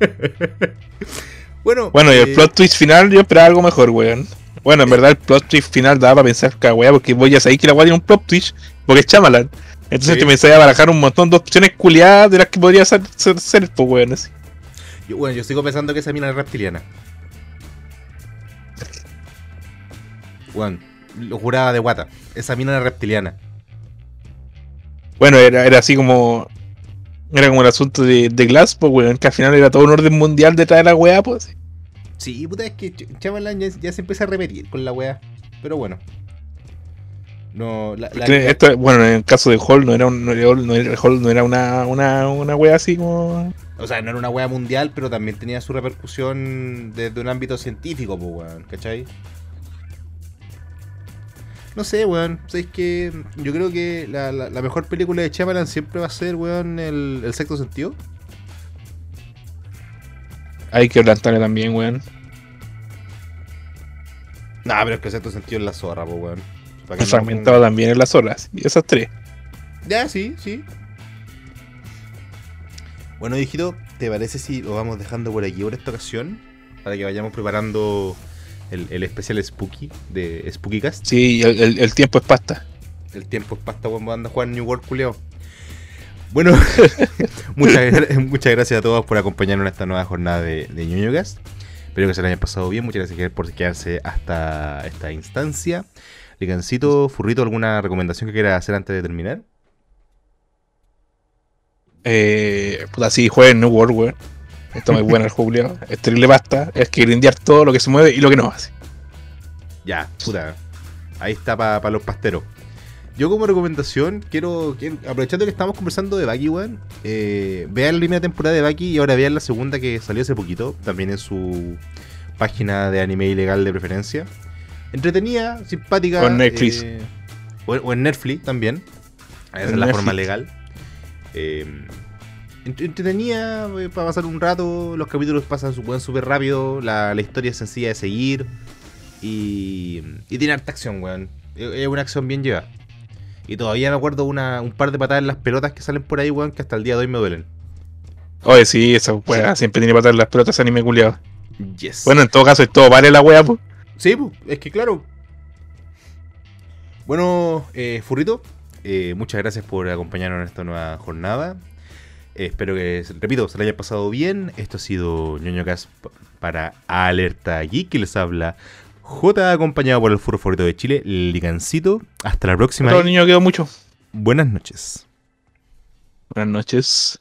Bueno, Bueno, y eh, el plot twist final yo esperaba algo mejor, weón. Bueno, en verdad el plot twist final daba para pensar cada weá, porque voy a saber que la weá tiene un plot twist, porque es Chamalan. Entonces Sí. te pensé a barajar un montón de opciones culiadas de las que podría ser, ser, ser weón. así. yo, bueno, yo sigo pensando que esa mina es reptiliana. Bueno, lo juraba de guata. Esa mina era reptiliana. Bueno, era, era así como. Era como el asunto de, de Glass, pues, weón, que al final era todo un orden mundial detrás de la weá, pues. Sí, puta, es que Ch- Shyamalan ya, ya se empieza a repetir con la weá. Pero bueno. No, la, Esto, bueno, en el caso de Hall no era, un, no era, no era- Hall no era una, una, una wea así como. o sea, no era una weá mundial, pero también tenía su repercusión desde un ámbito científico, pues, weón, ¿cachai? No sé, weón. ¿Sabes que Yo creo que la, la- la mejor película de Shyamalan siempre va a ser, weón, el, el sexto sentido. Hay que plantarle también, weón. Nah, pero es que el sexto sentido es la zorra, pues, weón. No fragmentado también en las horas. Y esas tres. Ya, sí, sí. Bueno, hijito, ¿te parece si lo vamos dejando por aquí por esta ocasión? Para que vayamos preparando el, el especial Spooky de SpookyCast. Sí, el, el- el tiempo es pasta. El tiempo es pasta cuando anda a jugar New World, culeo. Bueno, muchas, muchas gracias a todos por acompañarnos en esta nueva jornada de, de ñoñocast. Espero que se lo hayan pasado bien. Muchas gracias por quedarse hasta esta instancia. Licancito, Furrito, ¿alguna recomendación que quiera hacer antes de terminar? Eh, puta, sí, jueguen New World, weón. Está muy bueno el juego, culiao. Es terrible pasta. Es que grindear todo lo que se mueve y lo que no hace. Ya, puta. Ahí está para los pasteros. Yo como recomendación, quiero, quiero- aprovechando que estamos conversando de Baki, weón, eh, vean la primera temporada de Baki y ahora vean la segunda que salió hace poquito, también en su página de anime ilegal de preferencia. Entretenida, simpática. O en Netflix. eh, o, o en Netflix también. Esa es la Netflix. forma legal. Eh, entre- entretenida eh, para pasar un rato. Los capítulos pasan súper rápido. La, la historia es sencilla de seguir. Y, y tiene harta acción, weón. Es es una acción bien llevada. Y todavía me acuerdo una, un par de patadas en las pelotas que salen por ahí, weón, que hasta el día de hoy me duelen. Oye, sí, esa weá siempre tiene patas en las pelotas anime culiado. Yes. Bueno, en todo caso, es todo vale la weá, pues. Sí, es que claro. Bueno, eh, Furrito, eh, muchas gracias por acompañarnos en esta nueva jornada. Eh, espero que, repito, se le haya pasado bien. Esto ha sido ñoño Cast para Alerta Geek, que les habla J, acompañado por el furro favorito de Chile, Licancito. Hasta la próxima. Y niño quedó mucho. buenas noches. Buenas noches.